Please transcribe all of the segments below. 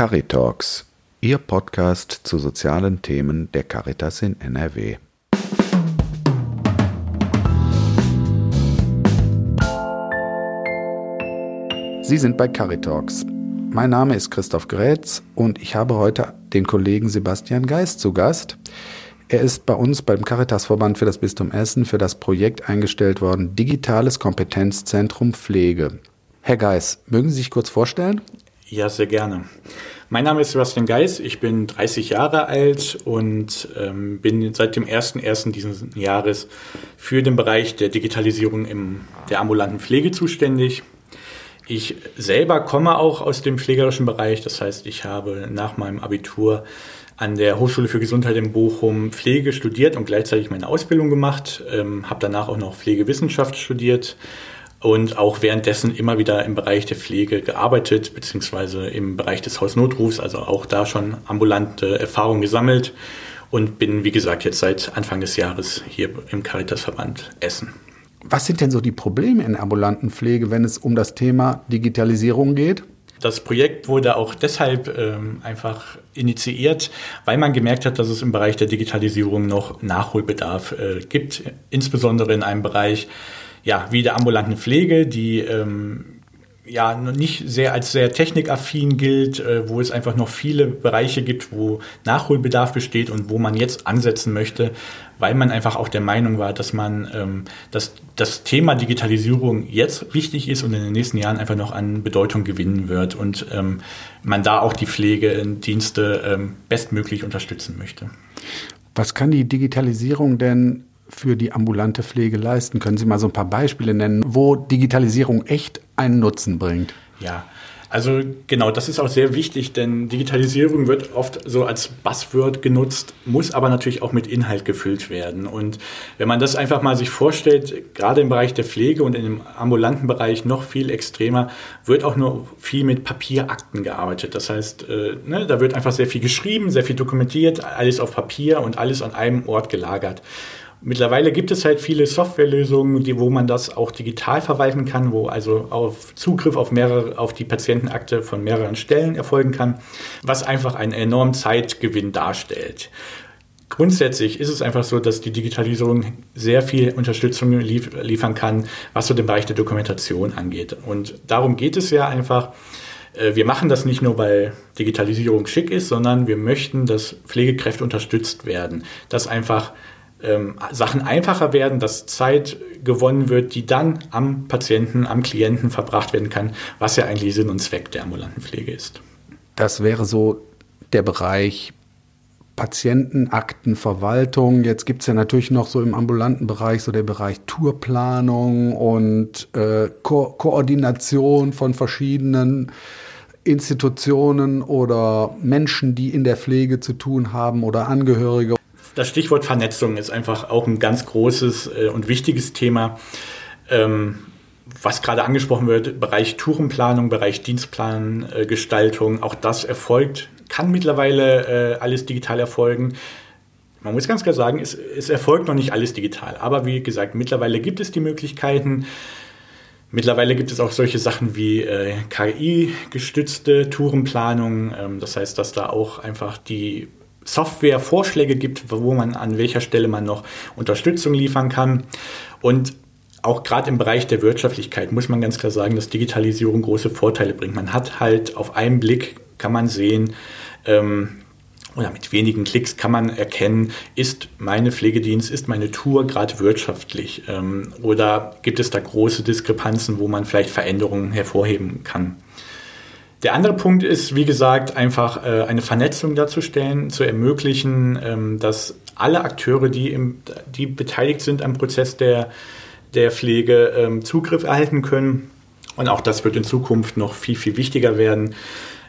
Caritalks, Ihr Podcast zu sozialen Themen der Caritas in NRW. Sie sind bei Caritalks. Mein Name ist Christoph Grätz und ich habe heute den Kollegen Sebastian Geist zu Gast. Er ist bei uns beim Caritasverband für das Bistum Essen für das Projekt eingestellt worden Digitales Kompetenzzentrum Pflege. Herr Geis, mögen Sie sich kurz vorstellen? Ja, sehr gerne. Mein Name ist Sebastian Geis, ich bin 30 Jahre alt und ähm, bin seit dem 01.01. dieses Jahres für den Bereich der Digitalisierung in der ambulanten Pflege zuständig. Ich selber komme auch aus dem pflegerischen Bereich, das heißt, ich habe nach meinem Abitur an der Hochschule für Gesundheit in Bochum Pflege studiert und gleichzeitig meine Ausbildung gemacht, ähm, habe danach auch noch Pflegewissenschaft studiert und auch währenddessen immer wieder im Bereich der Pflege gearbeitet, beziehungsweise im Bereich des Hausnotrufs, also auch da schon ambulante Erfahrungen gesammelt und bin, wie gesagt, jetzt seit Anfang des Jahres hier im Caritasverband Essen. Was sind denn so die Probleme in der ambulanten Pflege, wenn es um das Thema Digitalisierung geht? Das Projekt wurde auch deshalb ähm, einfach initiiert, weil man gemerkt hat, dass es im Bereich der Digitalisierung noch Nachholbedarf äh, gibt, insbesondere in einem Bereich ja, wie der ambulanten Pflege, die ähm, ja nicht sehr als sehr technikaffin gilt, äh, wo es einfach noch viele Bereiche gibt, wo Nachholbedarf besteht und wo man jetzt ansetzen möchte, weil man einfach auch der Meinung war, dass man ähm, dass das Thema Digitalisierung jetzt wichtig ist und in den nächsten Jahren einfach noch an Bedeutung gewinnen wird und ähm, man da auch die Pflegedienste ähm, bestmöglich unterstützen möchte. Was kann die Digitalisierung denn für die ambulante Pflege leisten? Können Sie mal so ein paar Beispiele nennen, wo Digitalisierung echt einen Nutzen bringt? Ja, also genau, das ist auch sehr wichtig, denn Digitalisierung wird oft so als Buzzword genutzt, muss aber natürlich auch mit Inhalt gefüllt werden. Und wenn man das einfach mal sich vorstellt, gerade im Bereich der Pflege und in dem ambulanten Bereich noch viel extremer, wird auch nur viel mit Papierakten gearbeitet. Das heißt, äh, ne, da wird einfach sehr viel geschrieben, sehr viel dokumentiert, alles auf Papier und alles an einem Ort gelagert. Mittlerweile gibt es halt viele Softwarelösungen, die, wo man das auch digital verwalten kann, wo also auf Zugriff auf mehrere, auf die Patientenakte von mehreren Stellen erfolgen kann, was einfach einen enormen Zeitgewinn darstellt. Grundsätzlich ist es einfach so, dass die Digitalisierung sehr viel Unterstützung lief liefern kann, was so den Bereich der Dokumentation angeht. Und darum geht es ja einfach. Äh, wir machen das nicht nur, weil Digitalisierung schick ist, sondern wir möchten, dass Pflegekräfte unterstützt werden, dass einfach ähm, Sachen einfacher werden, dass Zeit gewonnen wird, die dann am Patienten, am Klienten verbracht werden kann, was ja eigentlich Sinn und Zweck der ambulanten Pflege ist. Das wäre so der Bereich Patientenaktenverwaltung. Jetzt gibt es ja natürlich noch so im ambulanten Bereich so der Bereich Tourplanung und äh, Ko Koordination von verschiedenen Institutionen oder Menschen, die in der Pflege zu tun haben oder Angehörige das Stichwort Vernetzung ist einfach auch ein ganz großes äh, und wichtiges Thema. Ähm, was gerade angesprochen wird, Bereich Tourenplanung, Bereich Dienstplangestaltung, auch das erfolgt, kann mittlerweile äh, alles digital erfolgen. Man muss ganz klar sagen, es, es erfolgt noch nicht alles digital. Aber wie gesagt, mittlerweile gibt es die Möglichkeiten. Mittlerweile gibt es auch solche Sachen wie äh, KI-gestützte Tourenplanung. Ähm, das heißt, dass da auch einfach die Software-Vorschläge gibt, wo man an welcher Stelle man noch Unterstützung liefern kann. Und auch gerade im Bereich der Wirtschaftlichkeit muss man ganz klar sagen, dass Digitalisierung große Vorteile bringt. Man hat halt auf einen Blick, kann man sehen, ähm, oder mit wenigen Klicks kann man erkennen, ist meine Pflegedienst, ist meine Tour gerade wirtschaftlich ähm, oder gibt es da große Diskrepanzen, wo man vielleicht Veränderungen hervorheben kann. Der andere Punkt ist, wie gesagt, einfach äh, eine Vernetzung darzustellen, zu ermöglichen, ähm, dass alle Akteure, die, im, die beteiligt sind am Prozess der, der Pflege, ähm, Zugriff erhalten können. Und auch das wird in Zukunft noch viel, viel wichtiger werden.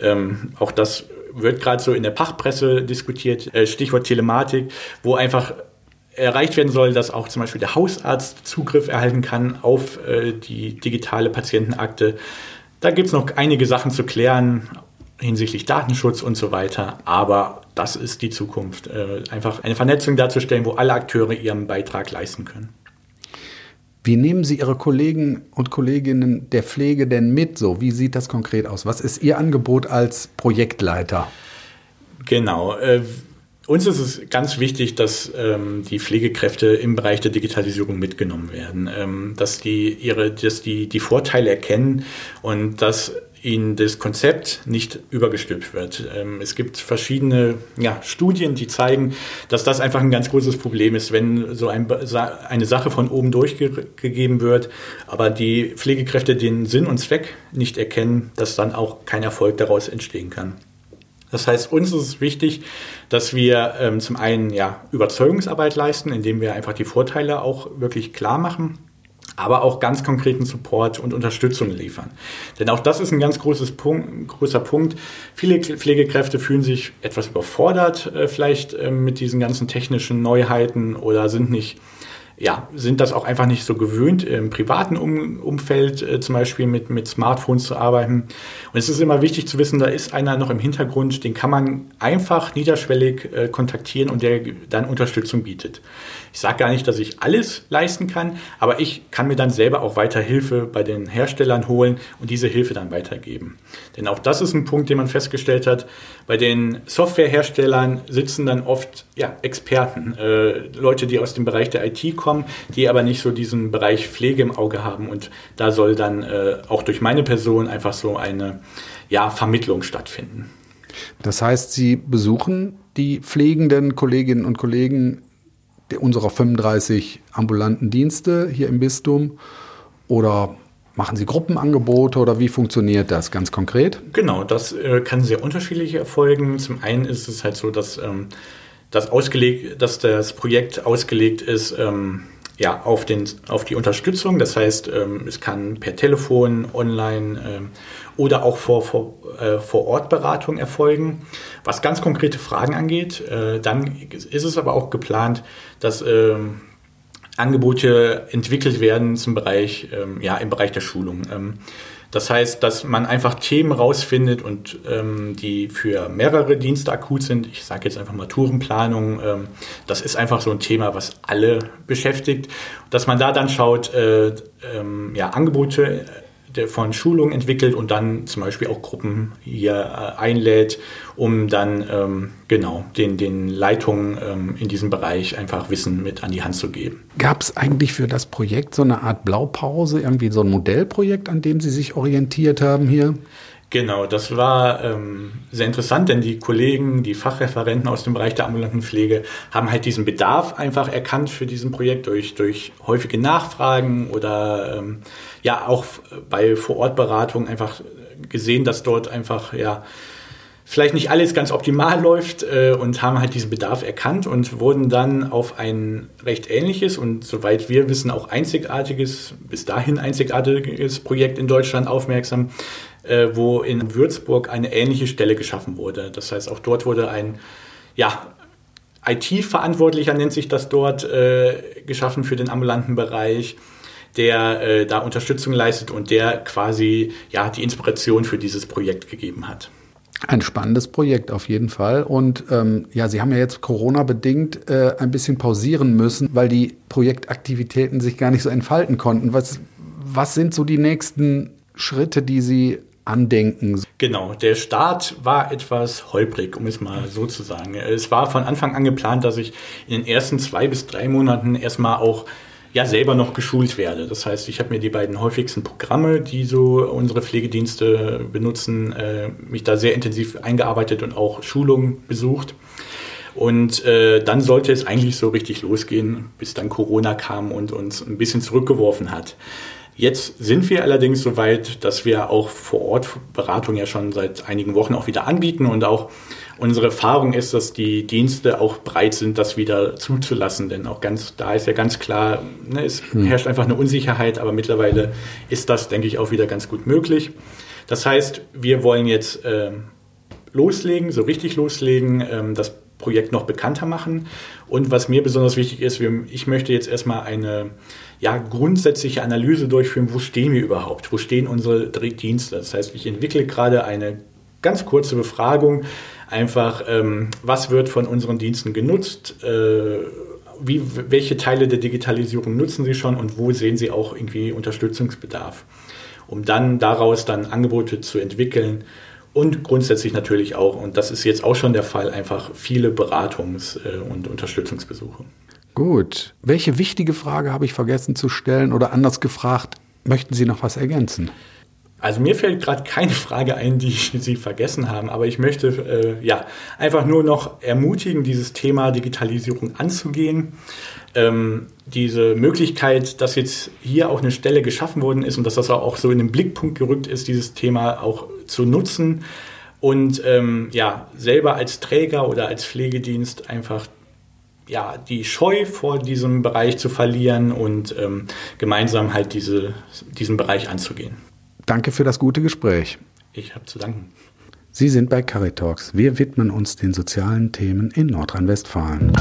Ähm, auch das wird gerade so in der Fachpresse diskutiert, äh, Stichwort Telematik, wo einfach erreicht werden soll, dass auch zum Beispiel der Hausarzt Zugriff erhalten kann auf äh, die digitale Patientenakte da gibt es noch einige Sachen zu klären hinsichtlich Datenschutz und so weiter, aber das ist die Zukunft. Äh, einfach eine Vernetzung darzustellen, wo alle Akteure ihren Beitrag leisten können. Wie nehmen Sie Ihre Kollegen und Kolleginnen der Pflege denn mit? So, wie sieht das konkret aus? Was ist Ihr Angebot als Projektleiter? Genau. Uns ist es ganz wichtig, dass ähm, die Pflegekräfte im Bereich der Digitalisierung mitgenommen werden, ähm, dass die ihre, dass die die Vorteile erkennen und dass ihnen das Konzept nicht übergestülpt wird. Ähm, es gibt verschiedene ja, Studien, die zeigen, dass das einfach ein ganz großes Problem ist, wenn so ein, eine Sache von oben durchgegeben wird, aber die Pflegekräfte den Sinn und Zweck nicht erkennen, dass dann auch kein Erfolg daraus entstehen kann. Das heißt, uns ist es wichtig, dass wir ähm, zum einen ja, Überzeugungsarbeit leisten, indem wir einfach die Vorteile auch wirklich klar machen aber auch ganz konkreten Support und Unterstützung liefern. Denn auch das ist ein ganz großes Punkt, großer Punkt. Viele Pflegekräfte fühlen sich etwas überfordert äh, vielleicht äh, mit diesen ganzen technischen Neuheiten oder sind nicht ja, sind das auch einfach nicht so gewöhnt, im privaten um Umfeld äh, zum Beispiel mit, mit Smartphones zu arbeiten. Und es ist immer wichtig zu wissen, da ist einer noch im Hintergrund, den kann man einfach niederschwellig äh, kontaktieren und der dann Unterstützung bietet. Ich sage gar nicht, dass ich alles leisten kann, aber ich kann mir dann selber auch weiter Hilfe bei den Herstellern holen und diese Hilfe dann weitergeben. Denn auch das ist ein Punkt, den man festgestellt hat. Bei den Softwareherstellern sitzen dann oft ja, Experten, äh, Leute, die aus dem Bereich der IT kommen, die aber nicht so diesen Bereich Pflege im Auge haben. Und da soll dann äh, auch durch meine Person einfach so eine ja, Vermittlung stattfinden. Das heißt, Sie besuchen die pflegenden Kolleginnen und Kollegen unserer 35 ambulanten Dienste hier im Bistum? Oder machen Sie Gruppenangebote oder wie funktioniert das ganz konkret? Genau, das äh, kann sehr unterschiedlich erfolgen. Zum einen ist es halt so, dass, ähm, das, ausgelegt, dass das Projekt ausgelegt ist, ähm, ja, auf, den, auf die Unterstützung. Das heißt, ähm, es kann per Telefon, online ähm, oder auch vor, vor, äh, vor Ort Beratung erfolgen. Was ganz konkrete Fragen angeht, äh, dann ist es aber auch geplant, dass ähm, Angebote entwickelt werden zum Bereich, ähm, ja, im Bereich der Schulung. Ähm, das heißt, dass man einfach Themen rausfindet und ähm, die für mehrere Dienste akut sind. Ich sage jetzt einfach mal Tourenplanung. Ähm, das ist einfach so ein Thema, was alle beschäftigt. Dass man da dann schaut, äh, ähm, ja, Angebote von Schulungen entwickelt und dann zum Beispiel auch Gruppen hier äh, einlädt, um dann ähm, genau den, den Leitungen ähm, in diesem Bereich einfach Wissen mit an die Hand zu geben. Gab es eigentlich für das Projekt so eine Art Blaupause, irgendwie so ein Modellprojekt, an dem Sie sich orientiert haben hier? Genau, das war ähm, sehr interessant, denn die Kollegen, die Fachreferenten aus dem Bereich der ambulanten Pflege haben halt diesen Bedarf einfach erkannt für diesen Projekt durch, durch häufige Nachfragen oder ähm, ja auch bei Vorortberatung einfach gesehen, dass dort einfach ja vielleicht nicht alles ganz optimal läuft äh, und haben halt diesen Bedarf erkannt und wurden dann auf ein recht ähnliches und soweit wir wissen auch einzigartiges, bis dahin einzigartiges Projekt in Deutschland aufmerksam, äh, wo in Würzburg eine ähnliche Stelle geschaffen wurde. Das heißt, auch dort wurde ein, ja, IT-Verantwortlicher nennt sich das dort, äh, geschaffen für den ambulanten Bereich, der äh, da Unterstützung leistet und der quasi ja die Inspiration für dieses Projekt gegeben hat. Ein spannendes Projekt auf jeden Fall. Und ähm, ja, Sie haben ja jetzt Corona-bedingt äh, ein bisschen pausieren müssen, weil die Projektaktivitäten sich gar nicht so entfalten konnten. Was, was sind so die nächsten Schritte, die Sie andenken. Genau, der Start war etwas holprig, um es mal so zu sagen. Es war von Anfang an geplant, dass ich in den ersten zwei bis drei Monaten erstmal auch ja selber noch geschult werde. Das heißt, ich habe mir die beiden häufigsten Programme, die so unsere Pflegedienste benutzen, äh, mich da sehr intensiv eingearbeitet und auch Schulungen besucht. Und äh, dann sollte es eigentlich so richtig losgehen, bis dann Corona kam und uns ein bisschen zurückgeworfen hat. Jetzt sind wir allerdings so weit, dass wir auch vor Ort Beratung ja schon seit einigen Wochen auch wieder anbieten und auch unsere Erfahrung ist, dass die Dienste auch bereit sind, das wieder zuzulassen, denn auch ganz, da ist ja ganz klar, ne, es hm. herrscht einfach eine Unsicherheit, aber mittlerweile ist das, denke ich, auch wieder ganz gut möglich. Das heißt, wir wollen jetzt äh, loslegen, so richtig loslegen, ähm, das Projekt noch bekannter machen. Und was mir besonders wichtig ist, ich möchte jetzt erstmal eine ja, grundsätzliche Analyse durchführen, wo stehen wir überhaupt, wo stehen unsere Dienste. Das heißt, ich entwickle gerade eine ganz kurze Befragung, einfach, ähm, was wird von unseren Diensten genutzt, äh, wie, welche Teile der Digitalisierung nutzen Sie schon und wo sehen Sie auch irgendwie Unterstützungsbedarf, um dann daraus dann Angebote zu entwickeln und grundsätzlich natürlich auch, und das ist jetzt auch schon der Fall, einfach viele Beratungs- äh, und Unterstützungsbesuche. Gut. Welche wichtige Frage habe ich vergessen zu stellen oder anders gefragt, möchten Sie noch was ergänzen? Also mir fällt gerade keine Frage ein, die Sie vergessen haben, aber ich möchte äh, ja einfach nur noch ermutigen, dieses Thema Digitalisierung anzugehen. Ähm, diese Möglichkeit, dass jetzt hier auch eine Stelle geschaffen worden ist und dass das auch so in den Blickpunkt gerückt ist, dieses Thema auch zu nutzen und ähm, ja selber als Träger oder als Pflegedienst einfach ja, die Scheu vor diesem Bereich zu verlieren und ähm, gemeinsam halt diese, diesen Bereich anzugehen. Danke für das gute Gespräch. Ich habe zu danken. Sie sind bei Caritalks. Wir widmen uns den sozialen Themen in Nordrhein-Westfalen.